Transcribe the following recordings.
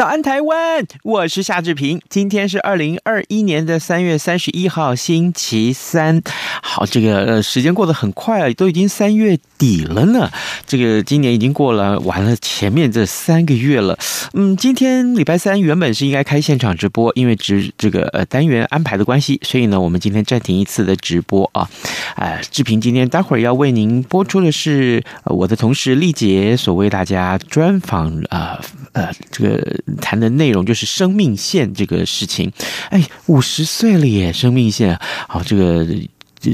早安，台湾！我是夏志平。今天是二零二一年的三月三十一号，星期三。好，这个呃，时间过得很快啊，都已经三月底了呢。这个今年已经过了完了前面这三个月了。嗯，今天礼拜三原本是应该开现场直播，因为直这个呃单元安排的关系，所以呢，我们今天暂停一次的直播啊。呃，志平今天待会儿要为您播出的是我的同事丽姐所为大家专访啊呃，呃这个。谈的内容就是生命线这个事情，哎，五十岁了耶，生命线，好，这个。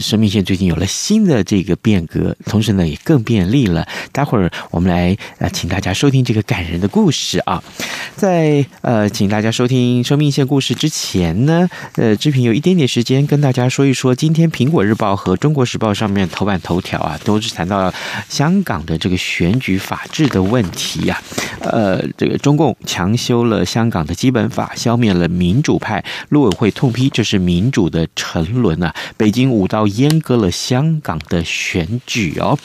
生命线最近有了新的这个变革，同时呢也更便利了。待会儿我们来呃，请大家收听这个感人的故事啊。在呃，请大家收听生命线故事之前呢，呃，志平有一点点时间跟大家说一说，今天《苹果日报》和《中国时报》上面头版头条啊，都是谈到香港的这个选举法治的问题呀、啊。呃，这个中共强修了香港的基本法，消灭了民主派，陆委会痛批这是民主的沉沦啊。北京五大要阉割了香港的选举哦，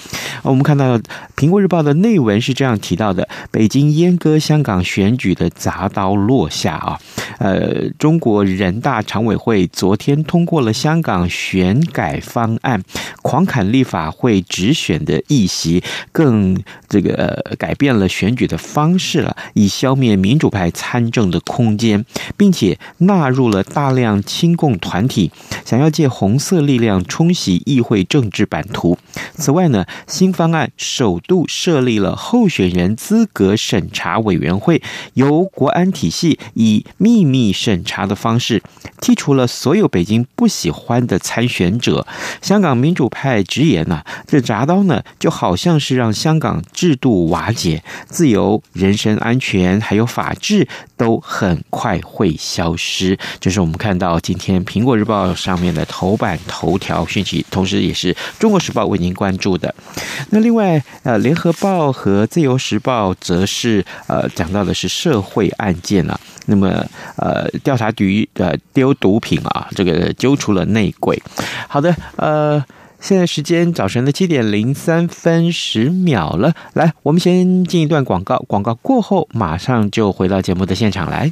我们看到《苹果日报》的内文是这样提到的：北京阉割香港选举的铡刀落下啊！呃，中国人大常委会昨天通过了香港选改方案，狂砍立法会直选的议席，更这个、改变了选举的方式了，以消灭民主派参政的空间，并且纳入了大量亲共团体，想要借红色力量。冲洗议会政治版图。此外呢，新方案首度设立了候选人资格审查委员会，由国安体系以秘密审查的方式剔除了所有北京不喜欢的参选者。香港民主派直言呐，这铡刀呢，就好像是让香港制度瓦解，自由、人身安全还有法治都很快会消失。这是我们看到今天《苹果日报》上面的头版头条。条讯息，同时也是中国时报为您关注的。那另外，呃，联合报和自由时报则是呃讲到的是社会案件、啊。那么，呃，调查局呃丢毒品啊，这个揪出了内鬼。好的，呃，现在时间早晨的七点零三分十秒了。来，我们先进一段广告，广告过后马上就回到节目的现场来。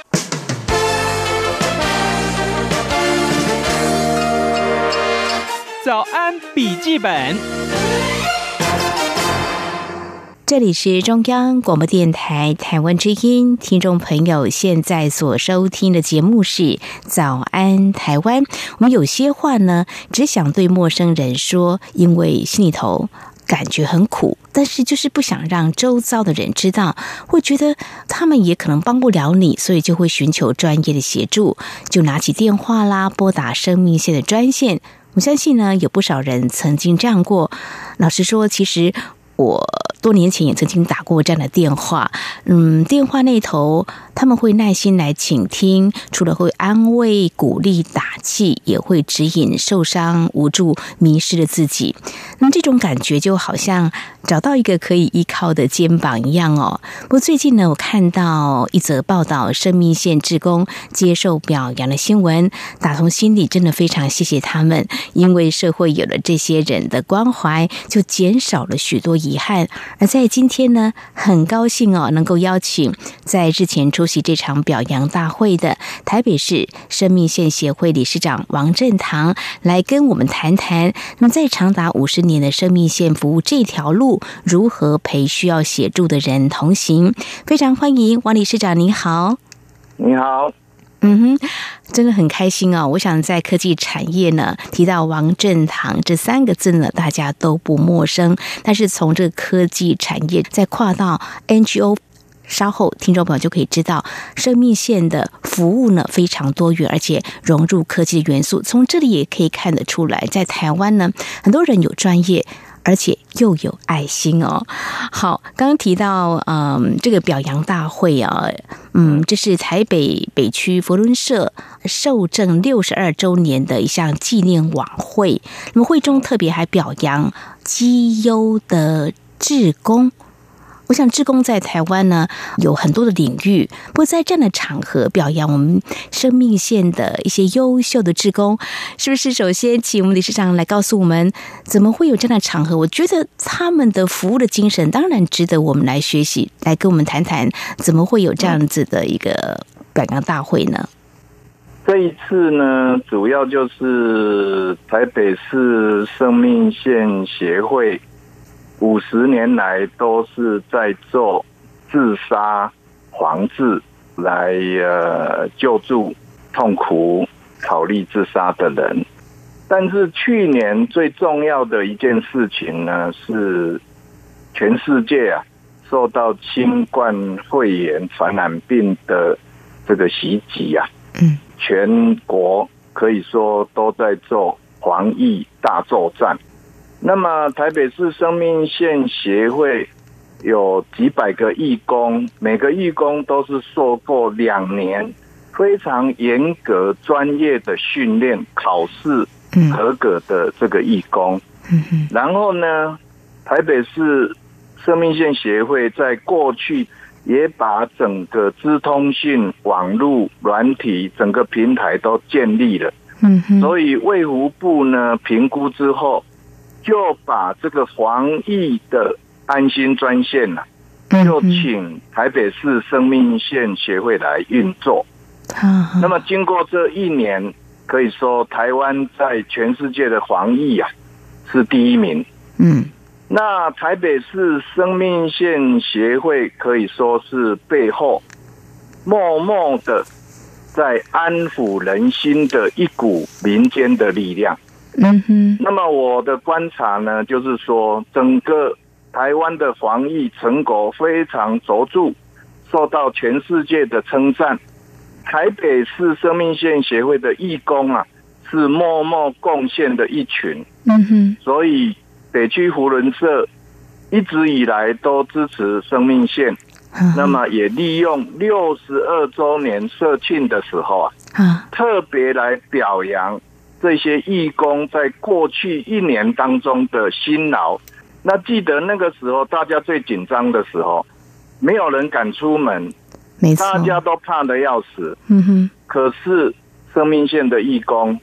早安，笔记本。这里是中央广播电台台湾之音，听众朋友现在所收听的节目是《早安台湾》。我们有些话呢，只想对陌生人说，因为心里头感觉很苦，但是就是不想让周遭的人知道，会觉得他们也可能帮不了你，所以就会寻求专业的协助，就拿起电话啦，拨打生命线的专线。我相信呢，有不少人曾经这样过。老实说，其实我多年前也曾经打过这样的电话。嗯，电话那头他们会耐心来倾听，除了会安慰、鼓励、打气，也会指引受伤、无助、迷失的自己。那这种感觉就好像找到一个可以依靠的肩膀一样哦。不过最近呢，我看到一则报道，生命线志工接受表扬的新闻，打从心里真的非常谢谢他们，因为社会有了这些人的关怀，就减少了许多遗憾。而在今天呢，很高兴哦，能够邀请在日前出席这场表扬大会的台北市生命线协会理事长王振堂来跟我们谈谈。那么在长达五十年的生命线服务这条路，如何陪需要协助的人同行？非常欢迎王理事长，您好。你好。嗯哼，真的很开心啊、哦！我想在科技产业呢，提到王振堂这三个字呢，大家都不陌生。但是从这个科技产业再跨到 NGO，稍后听众朋友就可以知道，生命线的服务呢非常多元，而且融入科技的元素。从这里也可以看得出来，在台湾呢，很多人有专业。而且又有爱心哦。好，刚刚提到，嗯，这个表扬大会啊，嗯，这是台北北区佛伦社受证六十二周年的一项纪念晚会。那么会中特别还表扬绩优的志工。我想，志工在台湾呢有很多的领域，不过在这样的场合表扬我们生命线的一些优秀的志工，是不是？首先，请我们理事长来告诉我们，怎么会有这样的场合？我觉得他们的服务的精神当然值得我们来学习，来跟我们谈谈，怎么会有这样子的一个表扬大会呢？这一次呢，主要就是台北市生命线协会。五十年来都是在做自杀防治，来呃救助痛苦考虑自杀的人。但是去年最重要的一件事情呢，是全世界啊受到新冠肺炎传染病的这个袭击啊，嗯，全国可以说都在做防疫大作战。那么，台北市生命线协会有几百个义工，每个义工都是受过两年非常严格、专业的训练、考试合格的这个义工。然后呢，台北市生命线协会在过去也把整个资通讯网络软体整个平台都建立了。所以卫福部呢评估之后。就把这个防疫的安心专线呢、啊，就请台北市生命线协会来运作。那么经过这一年，可以说台湾在全世界的防疫啊是第一名。嗯，那台北市生命线协会可以说是背后默默的在安抚人心的一股民间的力量。嗯哼，那么我的观察呢，就是说，整个台湾的防疫成果非常卓著，受到全世界的称赞。台北市生命线协会的义工啊，是默默贡献的一群。嗯哼，所以北区胡伦社一直以来都支持生命线，那么也利用六十二周年社庆的时候啊，特别来表扬。这些义工在过去一年当中的辛劳，那记得那个时候大家最紧张的时候，没有人敢出门，没错，大家都怕的要死。嗯哼。可是生命线的义工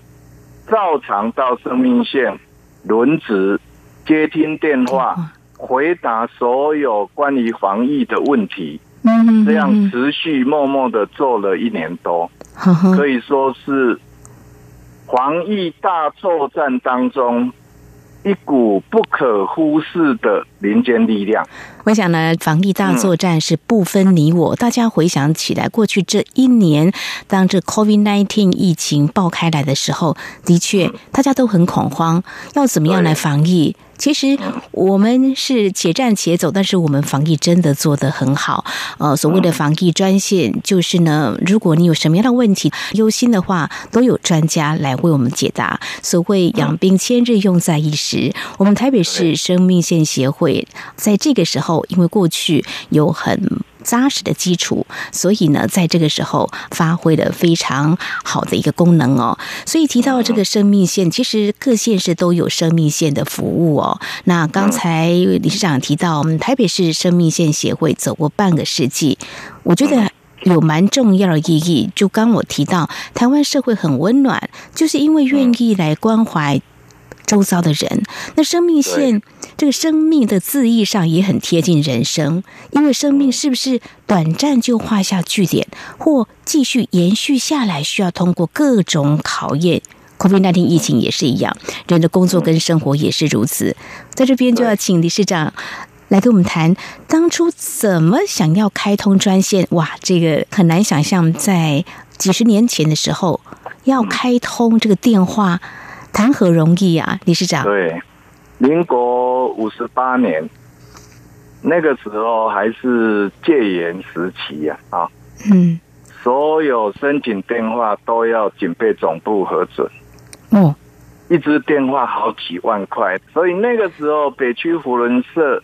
照常到生命线轮值，接听电话，回答所有关于防疫的问题。嗯哼。这样持续默默的做了一年多，可以说是。防疫大作战当中，一股不可忽视的民间力量。我想呢，防疫大作战是不分你我。大家回想起来，过去这一年，当这 COVID-19 疫情爆开来的时候，的确大家都很恐慌，要怎么样来防疫？其实我们是且战且走，但是我们防疫真的做得很好。呃，所谓的防疫专线，就是呢，如果你有什么样的问题，忧心的话，都有专家来为我们解答。所谓养兵千日，用在一时。我们台北市生命线协会在这个时候，因为过去有很扎实的基础，所以呢，在这个时候发挥了非常好的一个功能哦。所以提到这个生命线，其实各县市都有生命线的服务哦。那刚才理事长提到，我们台北市生命线协会走过半个世纪，我觉得。有蛮重要的意义，就刚我提到，台湾社会很温暖，就是因为愿意来关怀周遭的人。那生命线这个生命的字义上也很贴近人生，因为生命是不是短暂就画下句点，或继续延续下来，需要通过各种考验。COVID-19 疫情也是一样，人的工作跟生活也是如此。在这边就要请理事长。来跟我们谈当初怎么想要开通专线？哇，这个很难想象，在几十年前的时候要开通这个电话，谈何容易啊，理事长。对，民国五十八年那个时候还是戒严时期呀，啊，嗯，所有申请电话都要警备总部核准，哦，一支电话好几万块，所以那个时候北区福伦社。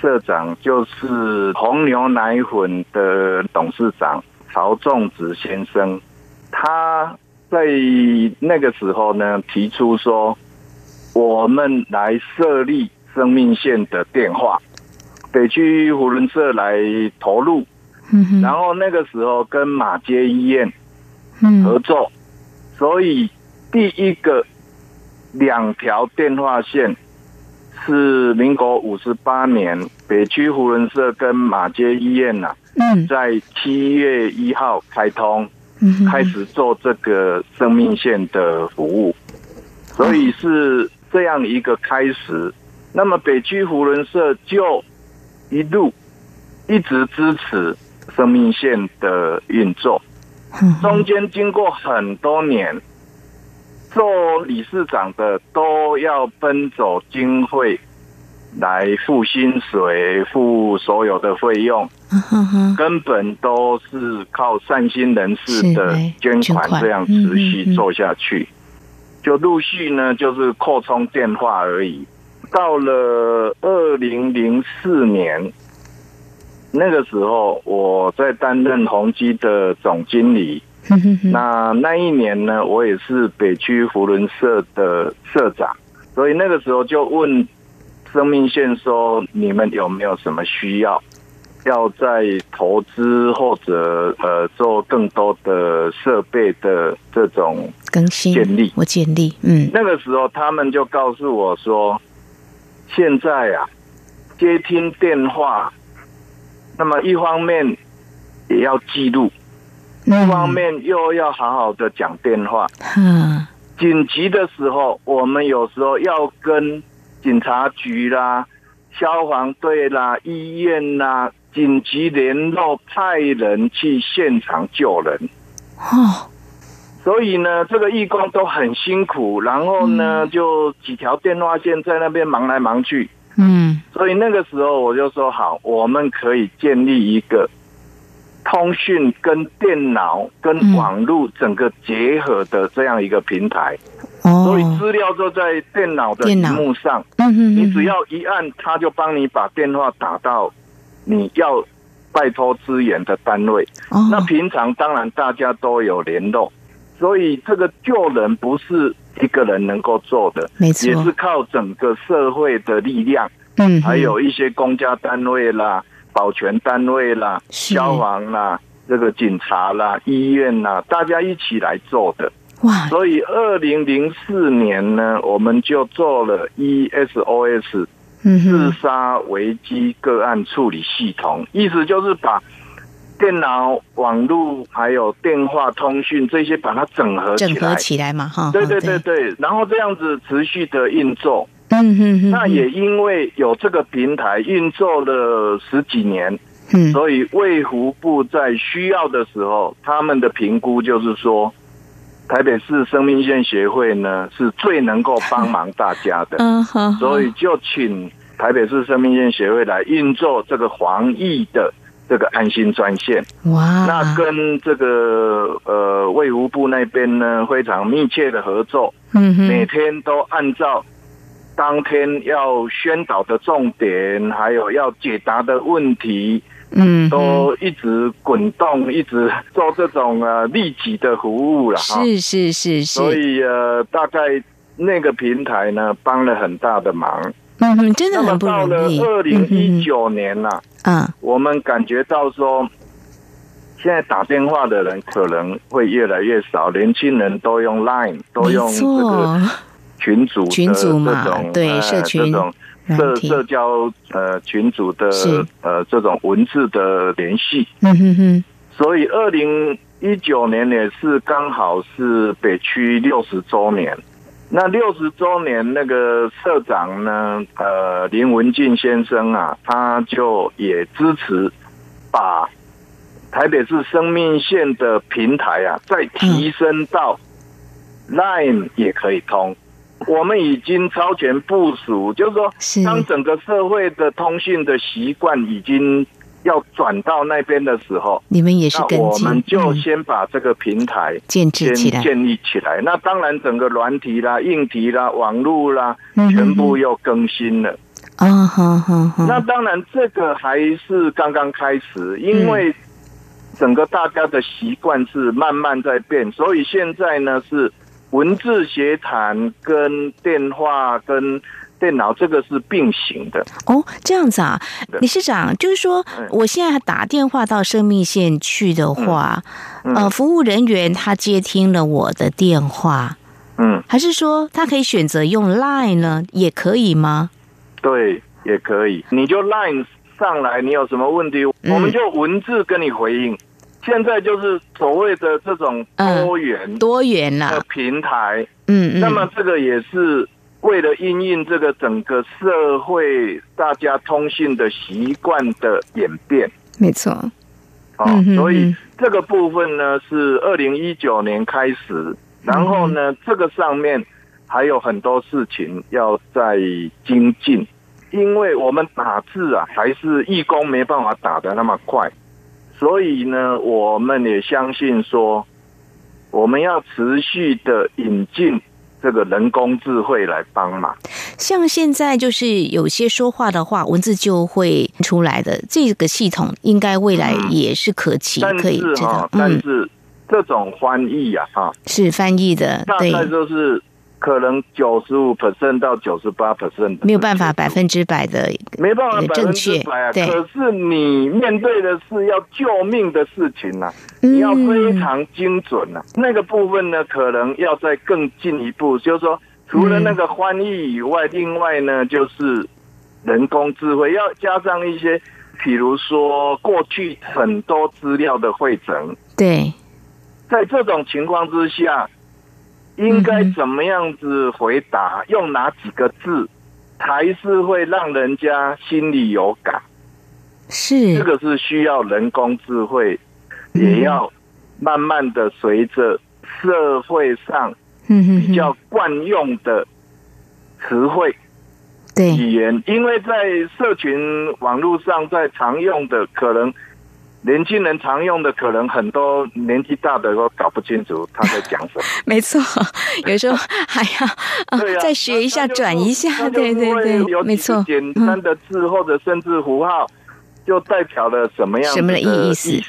社长就是红牛奶粉的董事长曹仲子先生，他在那个时候呢提出说，我们来设立生命线的电话，北区胡伦社来投入，然后那个时候跟马街医院合作，所以第一个两条电话线。是民国五十八年，北区胡伦社跟马街医院呐、啊，在七月一号开通，开始做这个生命线的服务，所以是这样一个开始。那么北区扶轮社就一路一直支持生命线的运作，中间经过很多年。做理事长的都要奔走经费来付薪水、付所有的费用，根本都是靠善心人士的捐款这样持续做下去。就陆续呢，就是扩充电话而已。到了二零零四年那个时候，我在担任宏基的总经理。那那一年呢，我也是北区福伦社的社长，所以那个时候就问生命线说：你们有没有什么需要，要在投资或者呃做更多的设备的这种更新建立？我建立，嗯，那个时候他们就告诉我说：现在啊，接听电话，那么一方面也要记录。一方面又要好好的讲电话，嗯，紧急的时候，我们有时候要跟警察局啦、消防队啦、医院啦紧急联络，派人去现场救人。哦，所以呢，这个义工都很辛苦，然后呢，就几条电话线在那边忙来忙去。嗯，所以那个时候我就说好，我们可以建立一个。通讯跟电脑跟网络整个结合的这样一个平台，嗯、所以资料都在电脑的屏幕上。你只要一按，它就帮你把电话打到你要拜托支援的单位。哦、那平常当然大家都有联络，所以这个救人不是一个人能够做的，没错，也是靠整个社会的力量。嗯，还有一些公家单位啦。保全单位啦，消防啦，这个警察啦，医院啦，大家一起来做的。哇！所以二零零四年呢，我们就做了 ESOS 自杀危机个案处理系统，意思就是把电脑、网络还有电话通讯这些把它整合起来，整合起来嘛，哈。对对对对，然后这样子持续的运作。嗯哼，那也因为有这个平台运作了十几年，嗯，所以卫福部在需要的时候，他们的评估就是说，台北市生命线协会呢是最能够帮忙大家的，所以就请台北市生命线协会来运作这个防疫的这个安心专线。哇，那跟这个呃卫福部那边呢非常密切的合作，嗯哼，每天都按照。当天要宣导的重点，还有要解答的问题，嗯，都一直滚动，一直做这种呃利己的服务了哈。是是是是，所以呃，大概那个平台呢，帮了很大的忙。嗯哼，真的很不容易。到了二零一九年呐，嗯，我们感觉到说，现在打电话的人可能会越来越少，年轻人都用 Line，都用这个群组群组嘛，对，社群。社社交呃群组的呃这种文字的联系，嗯哼哼，所以二零一九年也是刚好是北区六十周年。那六十周年那个社长呢，呃林文进先生啊，他就也支持把台北市生命线的平台啊，再提升到 Line 也可以通。我们已经超前部署，就是说，当整个社会的通讯的习惯已经要转到那边的时候，你们也是跟进，我们就先把这个平台建设起来，建立起来。那当然，整个软体啦、硬体啦、网络啦，全部又更新了。啊，好好好。那当然，这个还是刚刚开始，因为整个大家的习惯是慢慢在变，所以现在呢是。文字协谈跟电话跟电脑这个是并行的。哦，这样子啊，理事长，就是说，我现在打电话到生命线去的话，嗯。嗯、呃，服务人员他接听了我的电话，嗯，还是说他可以选择用 Line 呢？也可以吗？对，也可以，你就 Line 上来，你有什么问题，嗯、我们就文字跟你回应。现在就是所谓的这种多元、嗯、多元啦的平台，嗯，那么这个也是为了因应这个整个社会大家通信的习惯的演变，没错，哦，嗯、所以这个部分呢是二零一九年开始，然后呢、嗯、这个上面还有很多事情要在精进，因为我们打字啊还是义工没办法打得那么快。所以呢，我们也相信说，我们要持续的引进这个人工智慧来帮忙。像现在就是有些说话的话，文字就会出来的这个系统，应该未来也是可期，嗯、可以知道。但是这种翻译啊，哈、嗯，是翻译的，对，大概就是。可能九十五 percent 到九十八 percent 没有办法百分之百的没办法百分之百啊。可是你面对的是要救命的事情呐、啊，你要非常精准呐、啊。那个部分呢，可能要再更进一步，就是说，除了那个翻译以外，另外呢，就是人工智慧要加上一些，比如说过去很多资料的汇整。对，在这种情况之下。应该怎么样子回答？嗯、用哪几个字，才是会让人家心里有感？是这个是需要人工智慧，也要慢慢的随着社会上比较惯用的词汇、对语言，因为在社群网络上，在常用的可能。年轻人常用的，可能很多年纪大的都搞不清楚他在讲什么。没错，有时候还要再学一下，转一下，对对对，没错。简单的字或者甚至符号，就代表了什么样的意思？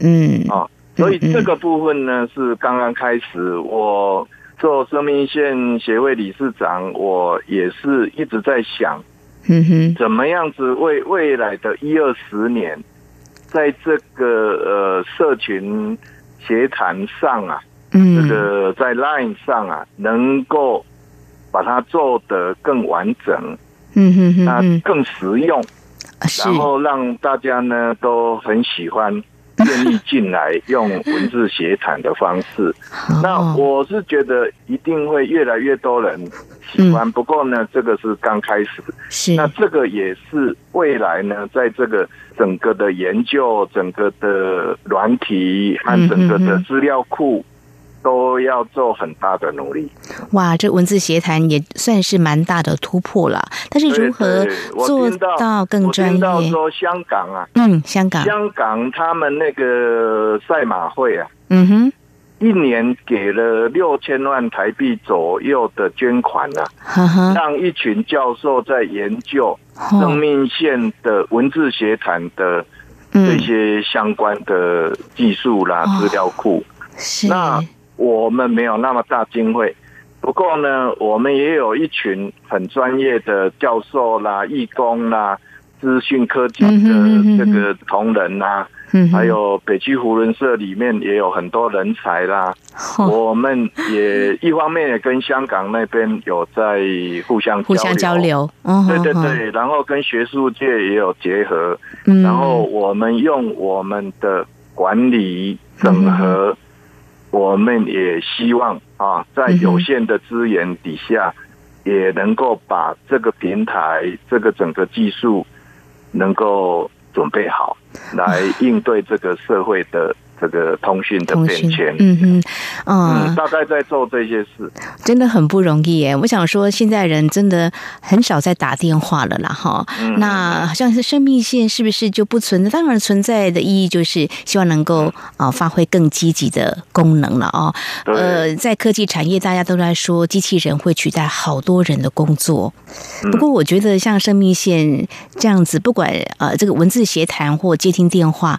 嗯啊，所以这个部分呢，是刚刚开始。我做生命线协会理事长，我也是一直在想，嗯哼，怎么样子为未来的一二十年。在这个呃社群协谈上啊，嗯，这个在 Line 上啊，能够把它做得更完整，嗯哼哼，那更实用，然后让大家呢都很喜欢。愿意进来用文字写产的方式，那我是觉得一定会越来越多人喜欢。不过呢，这个是刚开始，是。那这个也是未来呢，在这个整个的研究、整个的软体和整个的资料库。都要做很大的努力。哇，这文字协谈也算是蛮大的突破了。但是如何做到更专业？到说香港啊，嗯，香港，香港他们那个赛马会啊，嗯哼，一年给了六千万台币左右的捐款啊，呵呵，让一群教授在研究生命线的文字协谈的这些相关的技术啦、资、嗯、料库。是。那我们没有那么大经费，不过呢，我们也有一群很专业的教授啦、义工啦、资讯科技的这个同仁啦。嗯，还有北区胡人社里面也有很多人才啦。哦、我们也一方面也跟香港那边有在互相互相交流。哦、对对对、哦，然后跟学术界也有结合。嗯，然后我们用我们的管理整合，嗯、我们也希望啊，在有限的资源底下，也能够把这个平台、这个整个技术能够准备好。来应对这个社会的这个通讯的变迁，嗯哼，嗯，嗯，大概在做这些事，真的很不容易耶。我想说，现在人真的很少在打电话了啦，哈、嗯。那好像是生命线是不是就不存在？当然存在的意义就是希望能够啊发挥更积极的功能了哦。呃，在科技产业，大家都在说机器人会取代好多人的工作。不过，我觉得像生命线这样子，不管呃这个文字协谈或接听电话。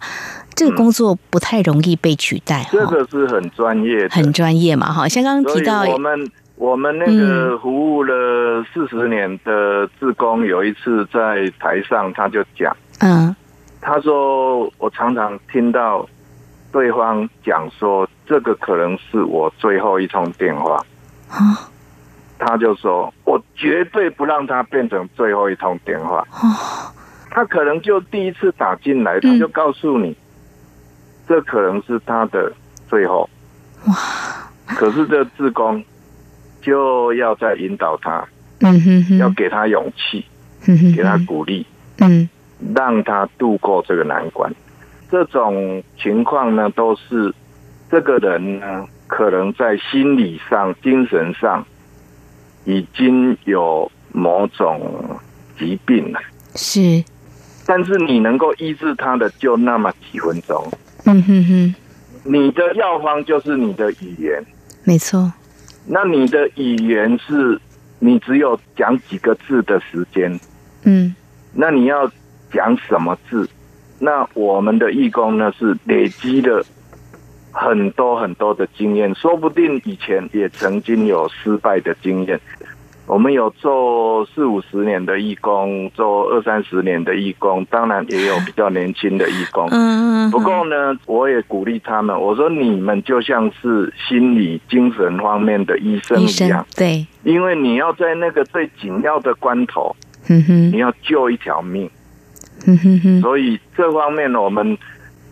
这个工作不太容易被取代，这个是很专业的，很专业嘛，哈。像刚刚提到，我们我们那个服务了四十年的志工，有一次在台上，他就讲，嗯，他说我常常听到对方讲说，这个可能是我最后一通电话，啊，他就说我绝对不让他变成最后一通电话，他可能就第一次打进来，他就告诉你。这可能是他的最后哇！可是这志工就要再引导他，嗯哼哼，要给他勇气，嗯哼，给他鼓励，嗯，让他度过这个难关。这种情况呢，都是这个人呢，可能在心理上、精神上已经有某种疾病了。是，但是你能够医治他的，就那么几分钟。嗯哼哼，你的药方就是你的语言，没错。那你的语言是，你只有讲几个字的时间，嗯。那你要讲什么字？那我们的义工呢，是累积了很多很多的经验，说不定以前也曾经有失败的经验。我们有做四五十年的义工，做二三十年的义工，当然也有比较年轻的义工。嗯，不过呢，我也鼓励他们，我说你们就像是心理、精神方面的医生一样，对，因为你要在那个最紧要的关头，嗯哼，你要救一条命，嗯哼哼，所以这方面呢，我们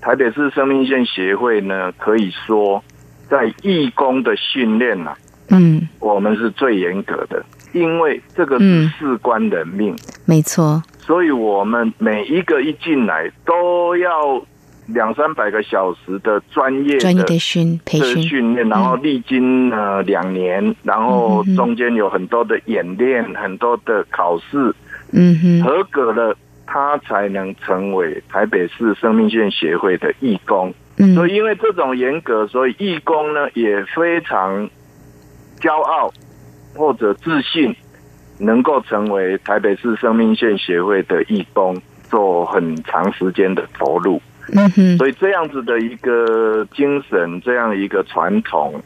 台北市生命线协会呢，可以说在义工的训练啊，嗯，我们是最严格的。因为这个是事关人命，嗯、没错，所以我们每一个一进来都要两三百个小时的专业专业的训培训。训练，然后历经呃两年，然后中间有很多的演练，很多的考试，嗯哼，合格了，他才能成为台北市生命线协会的义工。嗯，所以因为这种严格，所以义工呢也非常骄傲。或者自信，能够成为台北市生命线协会的义工，做很长时间的投入。嗯哼，所以这样子的一个精神，这样一个传统，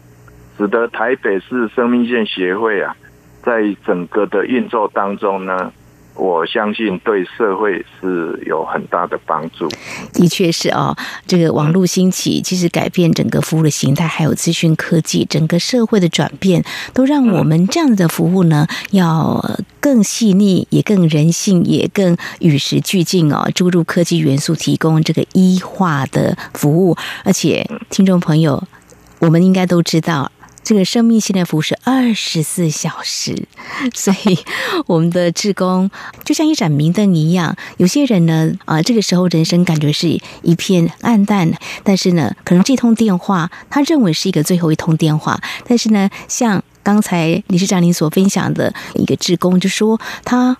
使得台北市生命线协会啊，在整个的运作当中呢。我相信对社会是有很大的帮助。的确是哦，这个网络兴起，其实改变整个服务的形态，还有资讯科技，整个社会的转变，都让我们这样子的服务呢，要更细腻，也更人性，也更与时俱进哦。注入科技元素，提供这个医化的服务，而且听众朋友，我们应该都知道。这个生命线的服务是二十四小时，所以我们的志工就像一盏明灯一样。有些人呢，啊，这个时候人生感觉是一片暗淡，但是呢，可能这通电话他认为是一个最后一通电话。但是呢，像刚才理事长您所分享的一个志工就说，他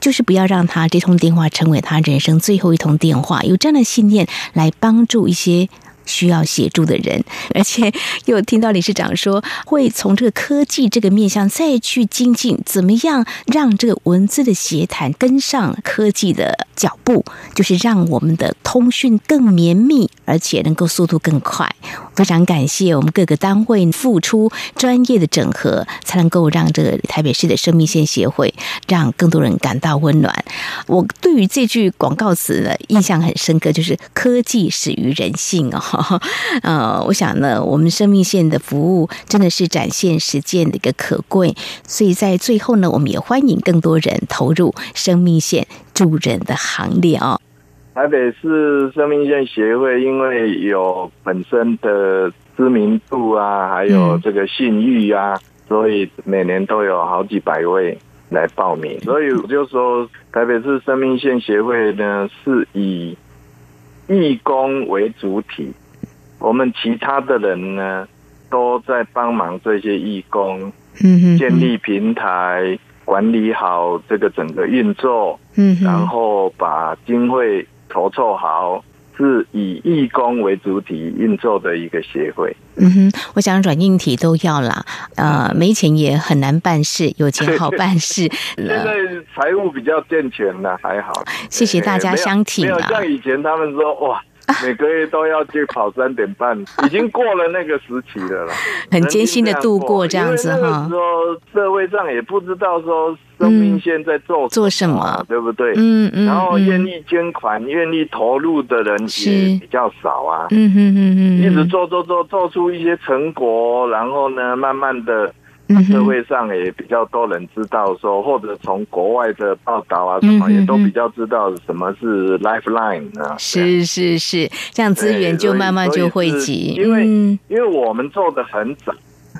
就是不要让他这通电话成为他人生最后一通电话，有这样的信念来帮助一些。需要协助的人，而且又听到理事长说，会从这个科技这个面向再去精进，怎么样让这个文字的协谈跟上科技的脚步，就是让我们的通讯更绵密，而且能够速度更快。非常感谢我们各个单位付出专业的整合，才能够让这个台北市的生命线协会让更多人感到温暖。我对于这句广告词呢，印象很深刻，就是科技始于人性哦。呃，我想呢，我们生命线的服务真的是展现实践的一个可贵，所以在最后呢，我们也欢迎更多人投入生命线助人的行列哦。台北市生命线协会因为有本身的知名度啊，还有这个信誉啊，所以每年都有好几百位来报名。所以我就说，台北市生命线协会呢是以义工为主体，我们其他的人呢都在帮忙这些义工，建立平台，管理好这个整个运作，然后把经费。筹措好，是以义工为主体运作的一个协会。嗯哼，我想软硬体都要啦。呃，没钱也很难办事，有钱好办事。现在财务比较健全了，还好。谢谢大家相挺啊。没有像以前他们说哇。每个月都要去跑三点半，已经过了那个时期了啦。很艰辛的度过这样子哈。说社会上也不知道说生命线在做做什么，对不对？嗯嗯。然后愿意捐款、愿意投入的人也比较少啊。嗯嗯嗯嗯。一直做做做做出一些成果，然后呢，慢慢的。社会上也比较多人知道说，或者从国外的报道啊什么，也都比较知道什么是 Lifeline 啊。是是是，这样资源就慢慢就汇集。因为因为我们做的很早。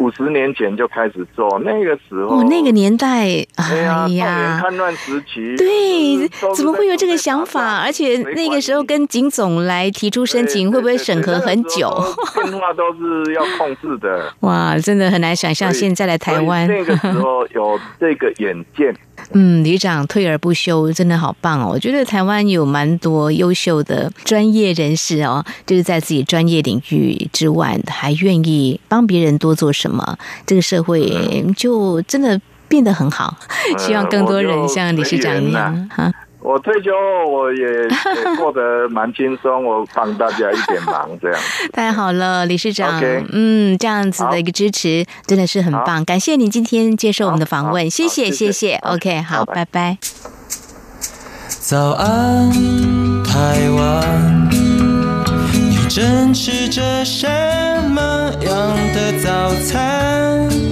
五十年前就开始做，那个时候，哦，那个年代，哎呀，戡乱时期，对，怎么会有这个想法？而且那个时候跟警总来提出申请，会不会审核很久？电话都是要控制的。哇，真的很难想象现在的台湾。那个时候有这个远见。嗯，旅长退而不休，真的好棒哦！我觉得台湾有蛮多优秀的专业人士哦，就是在自己专业领域之外，还愿意帮别人多做什么，这个社会就真的变得很好。希望更多人像理事长一样哈。我退休后，我也 也过得蛮轻松，我帮大家一点忙，这样。太好了，理事长，okay, 嗯，这样子的一个支持真的是很棒，感谢您今天接受我们的访问，谢谢，谢谢，OK，好，拜拜。早安，台湾，你正吃着什么样的早餐？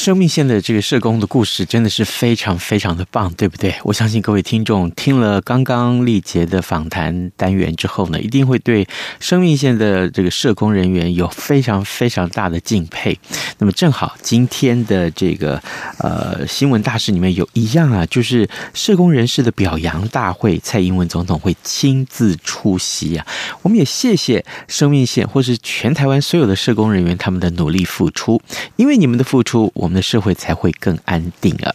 生命线的这个社工的故事真的是非常非常的棒，对不对？我相信各位听众听了刚刚丽杰的访谈单元之后呢，一定会对生命线的这个社工人员有非常非常大的敬佩。那么正好今天的这个呃新闻大事里面有一样啊，就是社工人士的表扬大会，蔡英文总统会亲自出席啊。我们也谢谢生命线或是全台湾所有的社工人员他们的努力付出，因为你们的付出，我。我们的社会才会更安定啊！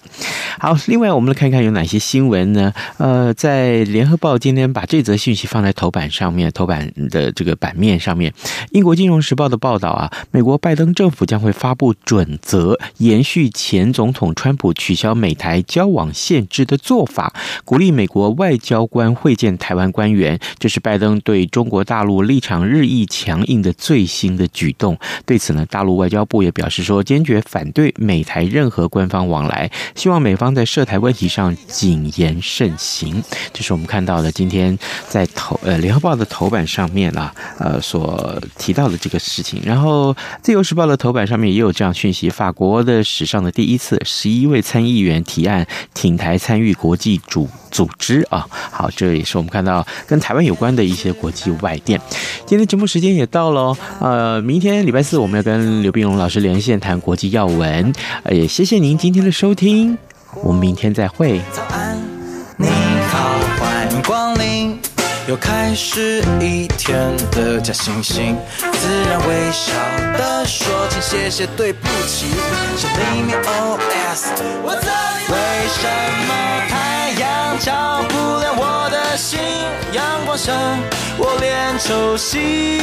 好，另外我们来看看有哪些新闻呢？呃，在联合报今天把这则讯息放在头版上面，头版的这个版面上面。英国金融时报的报道啊，美国拜登政府将会发布准则，延续前总统川普取消美台交往限制的做法，鼓励美国外交官会见台湾官员。这是拜登对中国大陆立场日益强硬的最新的举动。对此呢，大陆外交部也表示说，坚决反对。美台任何官方往来，希望美方在涉台问题上谨言慎行。这是我们看到的今天在头呃联合报的头版上面啊，呃所提到的这个事情。然后自由时报的头版上面也有这样讯息：法国的史上的第一次，十一位参议员提案挺台参与国际组组织啊。好，这也是我们看到跟台湾有关的一些国际外电。今天节目时间也到了，呃，明天礼拜四我们要跟刘碧荣老师连线谈国际要闻。也谢谢您今天的收听，我们明天再会。早安，你好，欢迎光临。又开始一天的假惺惺，自然微笑的说声谢谢对不起，心里面 OS 我这里为什么太阳照不亮我的心？阳光下我脸抽稀。